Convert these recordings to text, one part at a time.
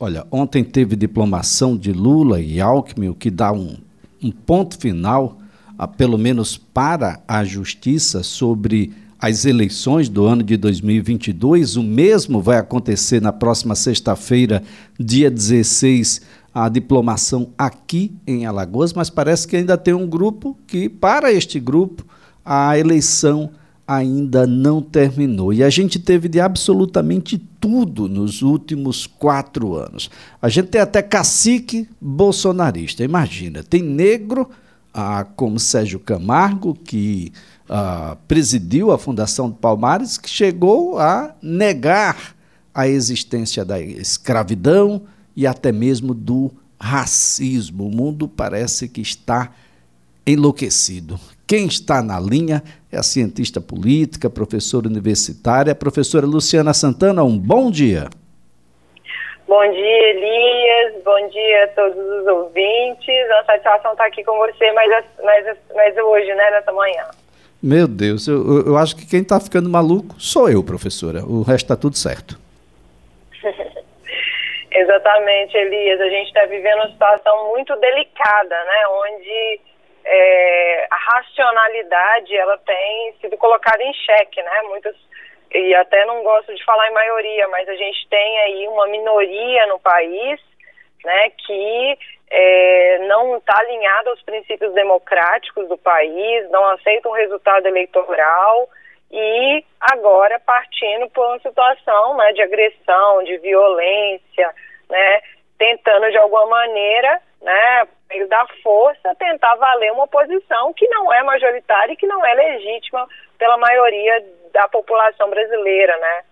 Olha, ontem teve diplomação de Lula e Alckmin, o que dá um, um ponto final, a, pelo menos para a justiça, sobre as eleições do ano de 2022. O mesmo vai acontecer na próxima sexta-feira, dia 16, a diplomação aqui em Alagoas, mas parece que ainda tem um grupo que, para este grupo, a eleição ainda não terminou. E a gente teve de absolutamente tudo nos últimos quatro anos. A gente tem até cacique bolsonarista. Imagina, tem negro ah, como Sérgio Camargo, que ah, presidiu a Fundação de Palmares, que chegou a negar a existência da escravidão e até mesmo do racismo. O mundo parece que está enlouquecido. Quem está na linha é a cientista política, professora universitária, a professora Luciana Santana. Um bom dia. Bom dia, Elias. Bom dia a todos os ouvintes. É uma satisfação estar aqui com você mais, mais, mais hoje, né, nessa manhã. Meu Deus, eu, eu acho que quem está ficando maluco sou eu, professora. O resto está tudo certo. Exatamente, Elias. A gente está vivendo uma situação muito delicada, né? Onde é, a racionalidade ela tem sido colocada em xeque, né? Muitos e até não gosto de falar em maioria, mas a gente tem aí uma minoria no país, né, que é, não está alinhada aos princípios democráticos do país, não aceita um resultado eleitoral e agora partindo por uma situação né, de agressão, de violência, né, tentando de alguma maneira, né, meio da força, tentar valer uma posição que não é majoritária e que não é legítima pela maioria da população brasileira, né?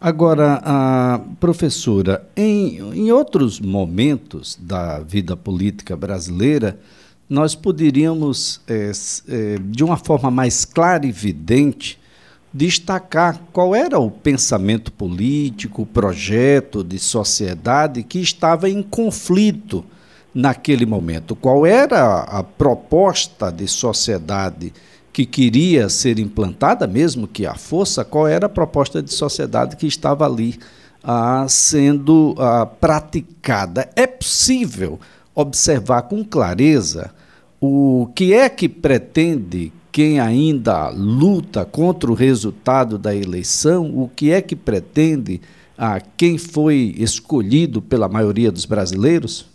Agora, a professora, em, em outros momentos da vida política brasileira, nós poderíamos, é, é, de uma forma mais clara e evidente, destacar qual era o pensamento político, o projeto de sociedade que estava em conflito naquele momento. Qual era a proposta de sociedade que queria ser implantada, mesmo que a força, qual era a proposta de sociedade que estava ali ah, sendo ah, praticada? É possível observar com clareza o que é que pretende quem ainda luta contra o resultado da eleição, o que é que pretende a quem foi escolhido pela maioria dos brasileiros?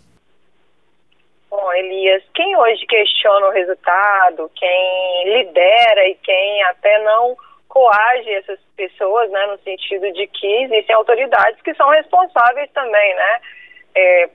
Bom, Elias, quem hoje questiona o resultado, quem lidera e quem até não coage essas pessoas, né, no sentido de que existem autoridades que são responsáveis também, né, é,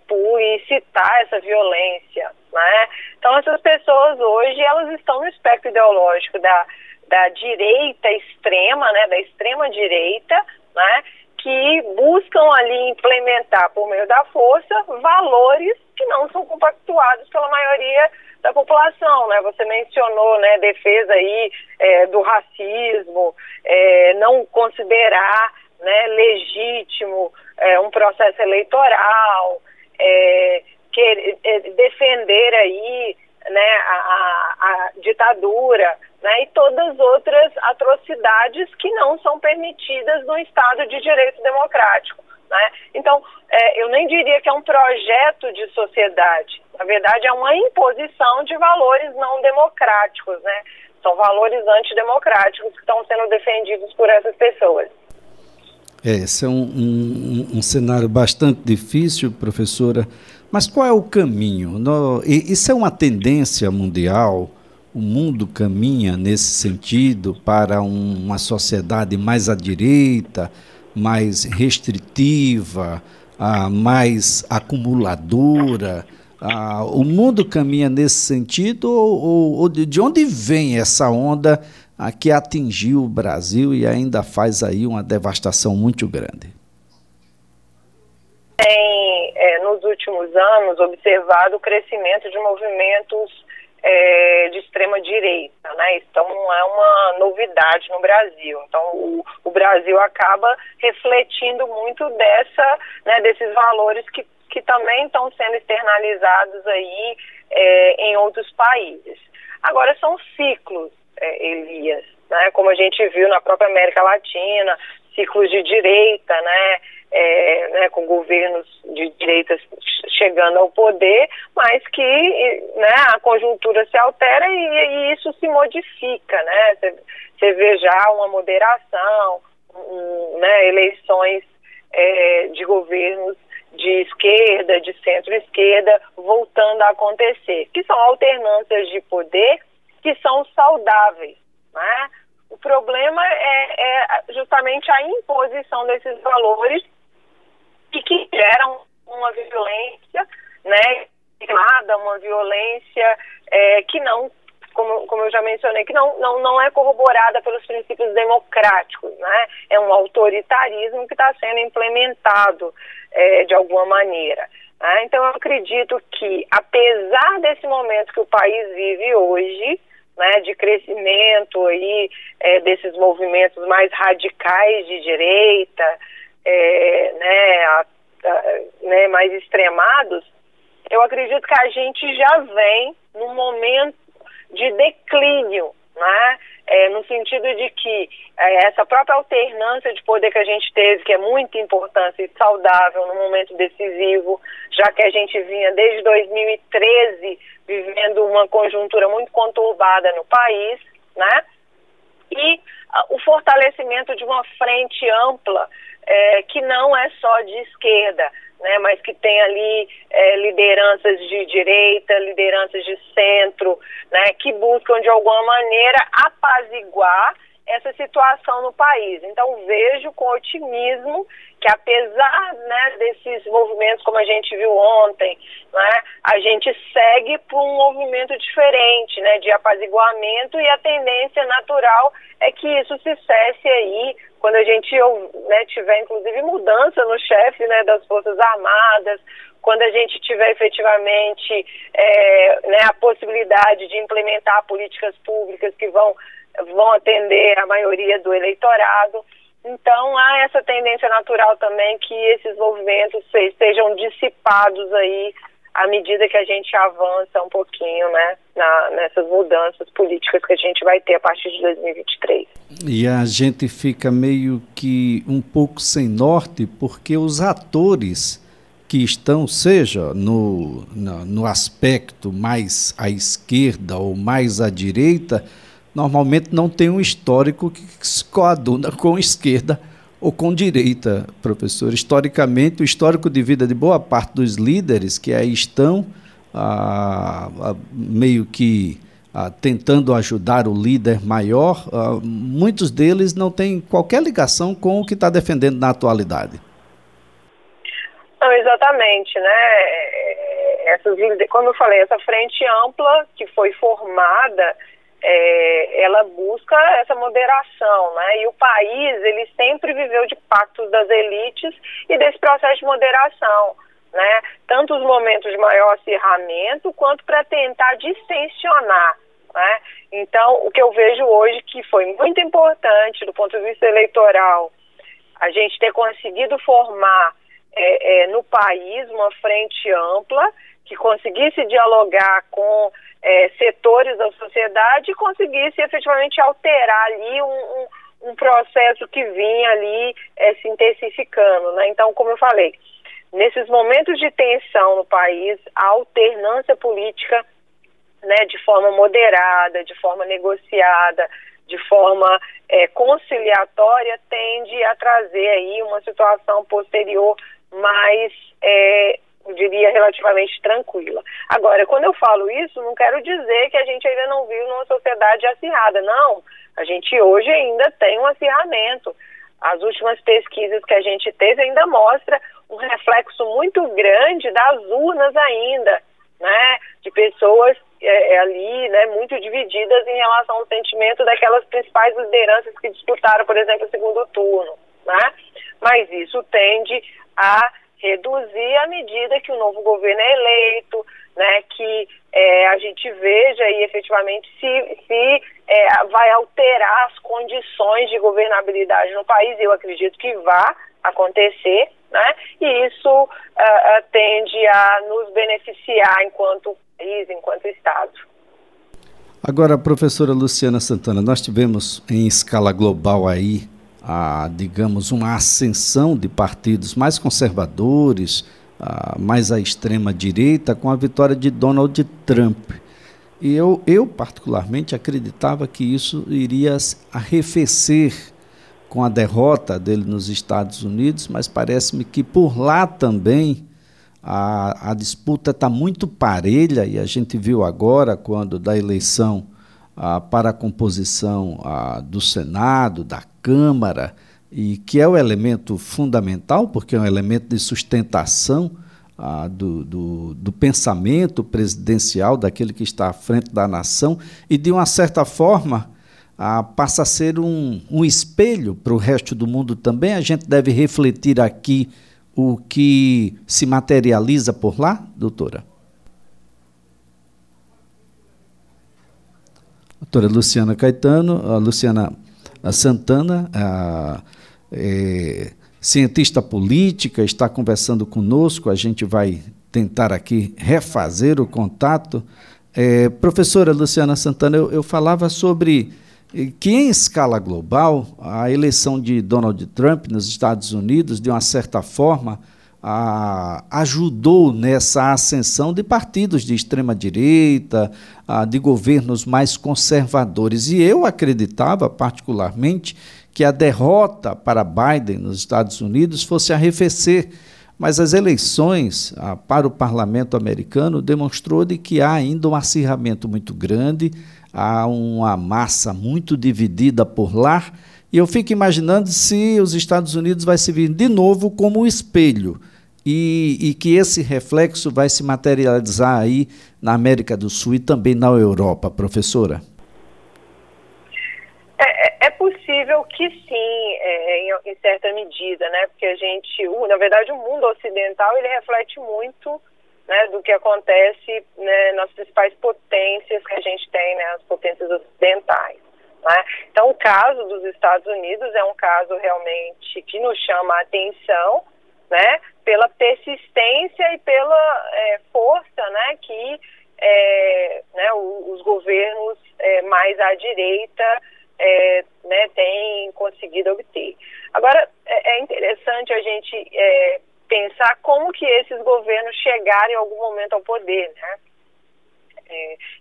incitar essa violência, né? Então essas pessoas hoje elas estão no espectro ideológico da, da direita extrema, né, da extrema direita, né, que buscam ali implementar por meio da força valores que não são compactuados pela maioria da população, né? Você mencionou, né, defesa aí é, do racismo, é, não considerar, né, legítimo é, um processo eleitoral, é, que, é, defender aí, né, a, a, ditadura, né, e todas as outras atrocidades que não são permitidas no Estado de Direito Democrático. Né? Então, é, eu nem diria que é um projeto de sociedade. Na verdade, é uma imposição de valores não democráticos, né? São valores antidemocráticos que estão sendo defendidos por essas pessoas. É, esse é um, um, um cenário bastante difícil, professora. Mas qual é o caminho? No, isso é uma tendência mundial? O mundo caminha nesse sentido para um, uma sociedade mais à direita, mais restritiva, ah, mais acumuladora? Ah, o mundo caminha nesse sentido ou, ou, de onde vem essa onda ah, que atingiu o Brasil e ainda faz aí uma devastação muito grande? Tem, é, nos últimos anos, observado o crescimento de movimentos é, de extrema direita, né? Então não é uma novidade no Brasil. Então o, o Brasil acaba refletindo muito dessa, né, desses valores que, que também estão sendo externalizados aí é, em outros países. Agora são ciclos, é, Elias, né? Como a gente viu na própria América Latina, ciclos de direita, né? é, né, com governos de direita chegando ao poder, mas que né, a conjuntura se altera e, e isso se modifica, né? Você vê já uma moderação, um, né, eleições é, de governos de esquerda, de centro-esquerda, voltando a acontecer, que são alternâncias de poder que são saudáveis. Né? O problema é, é justamente a imposição desses valores e que geram uma violência, né, uma violência é, que não, como, como eu já mencionei, que não, não, não é corroborada pelos princípios democráticos, né, é um autoritarismo que está sendo implementado é, de alguma maneira. Né? Então, eu acredito que, apesar desse momento que o país vive hoje, né, de crescimento aí é, desses movimentos mais radicais de direita, é, né, a, a, né, mais extremados, eu acredito que a gente já vem num momento de declínio, né? É, no sentido de que é, essa própria alternância de poder que a gente teve, que é muito importante e saudável no momento decisivo, já que a gente vinha desde 2013 vivendo uma conjuntura muito conturbada no país, né? E uh, o fortalecimento de uma frente ampla é, que não é só de esquerda, né, mas que tem ali é, lideranças de direita, lideranças de centro, né, que buscam de alguma maneira apaziguar essa situação no país. Então vejo com otimismo que apesar né, desses movimentos como a gente viu ontem, né, a gente segue por um movimento diferente, né, de apaziguamento e a tendência natural é que isso se cesse aí quando a gente né, tiver inclusive mudança no chefe né, das Forças Armadas, quando a gente tiver efetivamente é, né, a possibilidade de implementar políticas públicas que vão, vão atender a maioria do eleitorado. Então há essa tendência natural também que esses movimentos sejam dissipados aí à medida que a gente avança um pouquinho, né, na, nessas mudanças políticas que a gente vai ter a partir de 2023. E a gente fica meio que um pouco sem norte, porque os atores que estão, seja no, no, no aspecto mais à esquerda ou mais à direita, normalmente não tem um histórico que se coaduna com esquerda ou com direita, professor? Historicamente, o histórico de vida de boa parte dos líderes que aí estão ah, ah, meio que ah, tentando ajudar o líder maior, muitos deles não têm qualquer ligação com o que está defendendo na atualidade. Não, exatamente, né? É, essas, como eu falei, essa frente ampla que foi formada é, ela busca essa moderação, né? E o país ele sempre viveu de pactos das elites e desse processo de moderação, né? Tanto os momentos de maior acirramento quanto para tentar distensionar, né? Então, o que eu vejo hoje que foi muito importante do ponto de vista eleitoral, a gente ter conseguido formar é, é, no país uma frente ampla que conseguisse dialogar com é, setores da sociedade e conseguisse efetivamente alterar ali um, um, um processo que vinha ali é, se intensificando. Né? Então, como eu falei, nesses momentos de tensão no país, a alternância política né, de forma moderada, de forma negociada, de forma é, conciliatória, tende a trazer aí uma situação posterior mais é, eu diria, relativamente tranquila. Agora, quando eu falo isso, não quero dizer que a gente ainda não vive numa sociedade acirrada. Não, a gente hoje ainda tem um acirramento. As últimas pesquisas que a gente teve ainda mostra um reflexo muito grande das urnas ainda, né? De pessoas é, é ali, né, muito divididas em relação ao sentimento daquelas principais lideranças que disputaram, por exemplo, o segundo turno, né? Mas isso tende a reduzir à medida que o novo governo é eleito, né, que é, a gente veja aí efetivamente se, se é, vai alterar as condições de governabilidade no país. Eu acredito que vá acontecer, né, e isso uh, tende a nos beneficiar enquanto país, enquanto Estado. Agora, professora Luciana Santana, nós tivemos em escala global aí a, digamos, uma ascensão de partidos mais conservadores, a, mais à extrema direita, com a vitória de Donald Trump. E eu, eu, particularmente, acreditava que isso iria arrefecer com a derrota dele nos Estados Unidos, mas parece-me que por lá também a, a disputa está muito parelha, e a gente viu agora, quando da eleição para a composição ah, do Senado, da Câmara, e que é o elemento fundamental, porque é um elemento de sustentação ah, do, do, do, pensamento presidencial daquele que está à frente da nação, e de uma certa forma ah, passa a ser um, um espelho para o resto do mundo também. A gente deve refletir aqui o que se materializa por lá, doutora? Doutora Luciana Caetano, a Luciana Santana, a, é, cientista política, está conversando conosco. A gente vai tentar aqui refazer o contato. É, professora Luciana Santana, eu, eu, falava sobre que, em escala global, a eleição de Donald Trump nos Estados Unidos, de uma certa forma, a, ajudou nessa ascensão de partidos de extrema-direita, de governos mais conservadores. E eu acreditava, particularmente, que a derrota para Biden nos Estados Unidos fosse arrefecer. Mas as eleições para o parlamento americano demonstrou de que há ainda um acirramento muito grande, há uma massa muito dividida por lá, e eu fico imaginando se os Estados Unidos vai se vir de novo como um espelho e, e, que esse reflexo vai se materializar aí na América do Sul e também na Europa, professora? É, é, é possível que sim, é, em, em, certa medida, né? Porque a gente, na verdade, o mundo ocidental ele reflete muito né, do que acontece né, nas principais potências que a gente tem, né, as potências ocidentais. Né? Então, o caso dos Estados Unidos é um caso realmente que nos chama a atenção, né, pela persistência e pela é, força né, que é, né, os governos é, mais à direita é, né, têm conseguido obter. Agora, é, é interessante a gente é, pensar como que esses governos chegaram em algum momento ao poder, né?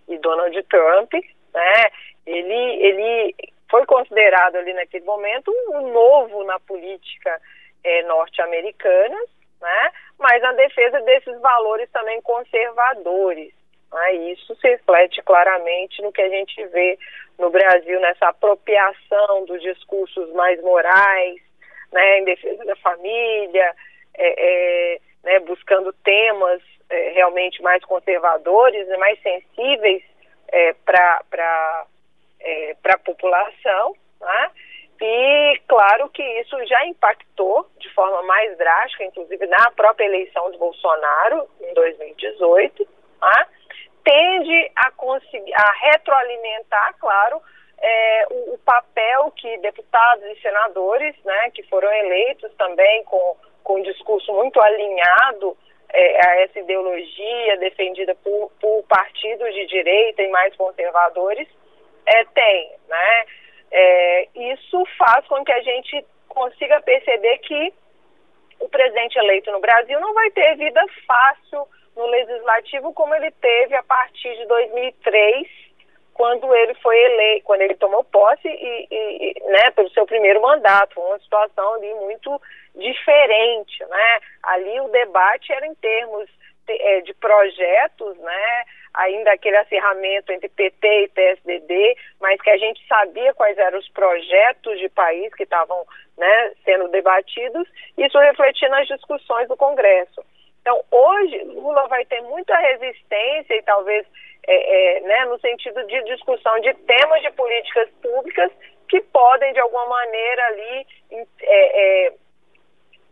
e Donald Trump, né, ele, ele foi considerado ali naquele momento um novo na política norte-americana, né? mas na defesa desses valores também conservadores. Né? Isso se reflete claramente no que a gente vê no Brasil, nessa apropriação dos discursos mais morais, né? em defesa da família, é, é, né? buscando temas é, realmente mais conservadores, mais sensíveis é, para é, a população. Né? E claro que isso já impactou de forma mais drástica, inclusive na própria eleição de Bolsonaro em 2018, tá? tende a conseguir a retroalimentar, claro, é, o, o, papel que deputados e senadores, né, que foram eleitos também com, com um discurso muito alinhado é, a essa ideologia defendida por, por partidos de direita e mais conservadores, é, tem, né? É, isso faz com que a gente consiga perceber que o presidente eleito no Brasil não vai ter vida fácil no legislativo como ele teve a partir de 2003, quando ele foi eleito, quando ele tomou posse e, e né, pelo seu primeiro mandato, uma situação ali muito diferente, né? Ali o debate era em termos de, é, projetos, né? ainda aquele acirramento entre PT e PSDB, mas que a gente sabia quais eram os projetos de país que estavam né, sendo debatidos, isso refletia nas discussões do Congresso. Então, hoje, Lula vai ter muita resistência e talvez é, é, né, no sentido de discussão de temas de políticas públicas que podem, de alguma maneira, ali é,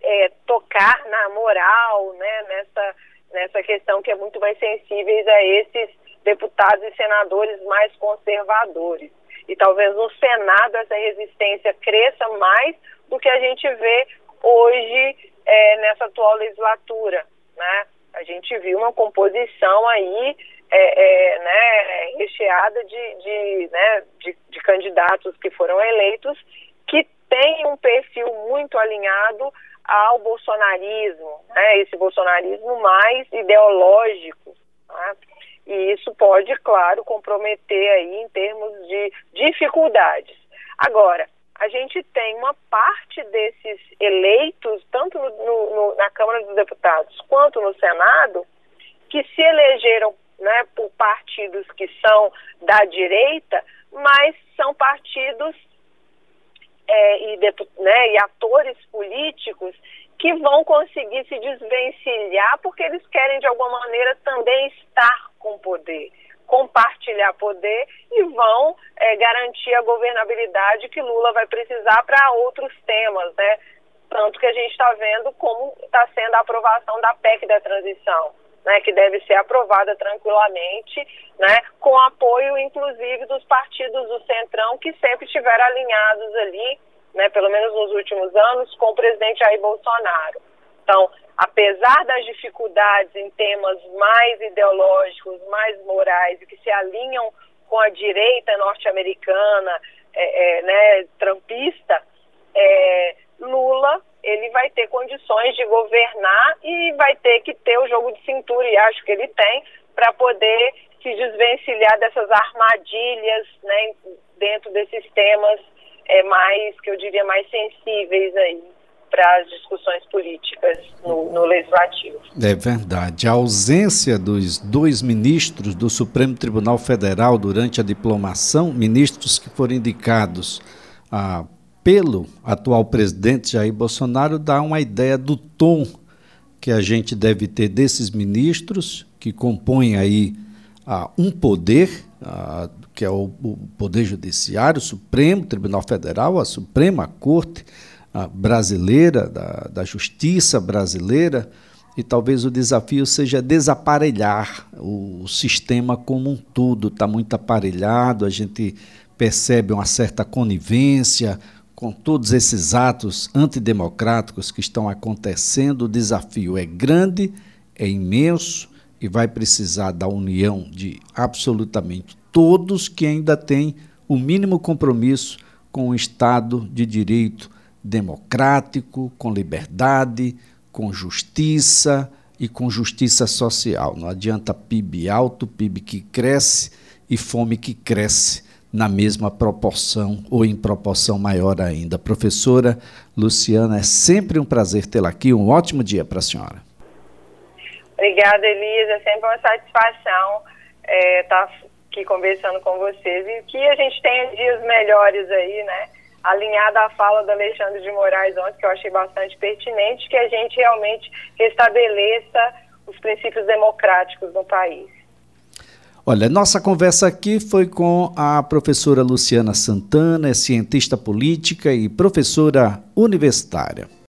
é, tocar na moral, né, nessa nessa questão que é muito mais sensíveis a esses deputados e senadores mais conservadores. E talvez no Senado essa resistência cresça mais do que a gente vê hoje é, nessa atual legislatura. Né? A gente viu uma composição aí é, é, né, recheada de, de, né, de, de candidatos que foram eleitos que tem um perfil muito alinhado ao bolsonarismo, né? esse bolsonarismo mais ideológico. Né? E isso pode, claro, comprometer aí em termos de dificuldades. Agora, a gente tem uma parte desses eleitos, tanto no, no, na Câmara dos Deputados quanto no Senado, que se elegeram né, por partidos que são da direita, mas são partidos é, e, né, e atores políticos que vão conseguir se desvencilhar porque eles querem de alguma maneira também estar com poder, compartilhar poder e vão é, garantir a governabilidade que Lula vai precisar para outros temas, né? Tanto que a gente está vendo como está sendo a aprovação da PEC da transição né, que deve ser aprovada tranquilamente, né, com apoio inclusive dos partidos do Centrão que sempre estiveram alinhados ali, né, pelo menos nos últimos anos, com o presidente Jair Bolsonaro. Então, apesar das dificuldades em temas mais ideológicos, mais morais, e que se alinham com a direita norte-americana, é, é, né, trampista, é, Lula ele vai ter condições de governar e vai ter que ter o jogo de cintura, e acho que ele tem, para poder se desvencilhar dessas armadilhas né, dentro desses temas é, mais, que eu diria, mais sensíveis aí para as discussões políticas no, no, legislativo. É verdade. A ausência dos dois ministros do Supremo Tribunal Federal durante a diplomação, ministros que foram indicados a pelo atual presidente Jair Bolsonaro dá uma ideia do tom que a gente deve ter desses ministros que compõem aí ah, um poder, ah, que é o, o, Poder Judiciário, o Supremo Tribunal Federal, a Suprema Corte ah, Brasileira, da, da Justiça Brasileira, e talvez o desafio seja desaparelhar o, o sistema como um todo. Está muito aparelhado, a gente percebe uma certa conivência, com todos esses atos antidemocráticos que estão acontecendo, o desafio é grande, é imenso e vai precisar da união de absolutamente todos que ainda têm o mínimo compromisso com o Estado de direito democrático, com liberdade, com justiça e com justiça social. Não adianta PIB alto, PIB que cresce e fome que cresce na mesma proporção ou em proporção maior ainda. Professora Luciana, é sempre um prazer tê-la aqui. Um ótimo dia para a senhora. Obrigada, Elisa. É sempre uma satisfação estar é, tá aqui conversando com vocês e que a gente tenha dias melhores aí, né? Alinhada à fala do Alexandre de Moraes ontem, que eu achei bastante pertinente, que a gente realmente restabeleça os princípios democráticos no país. Olha, nossa conversa aqui foi com a professora Luciana Santana, é cientista política e professora universitária.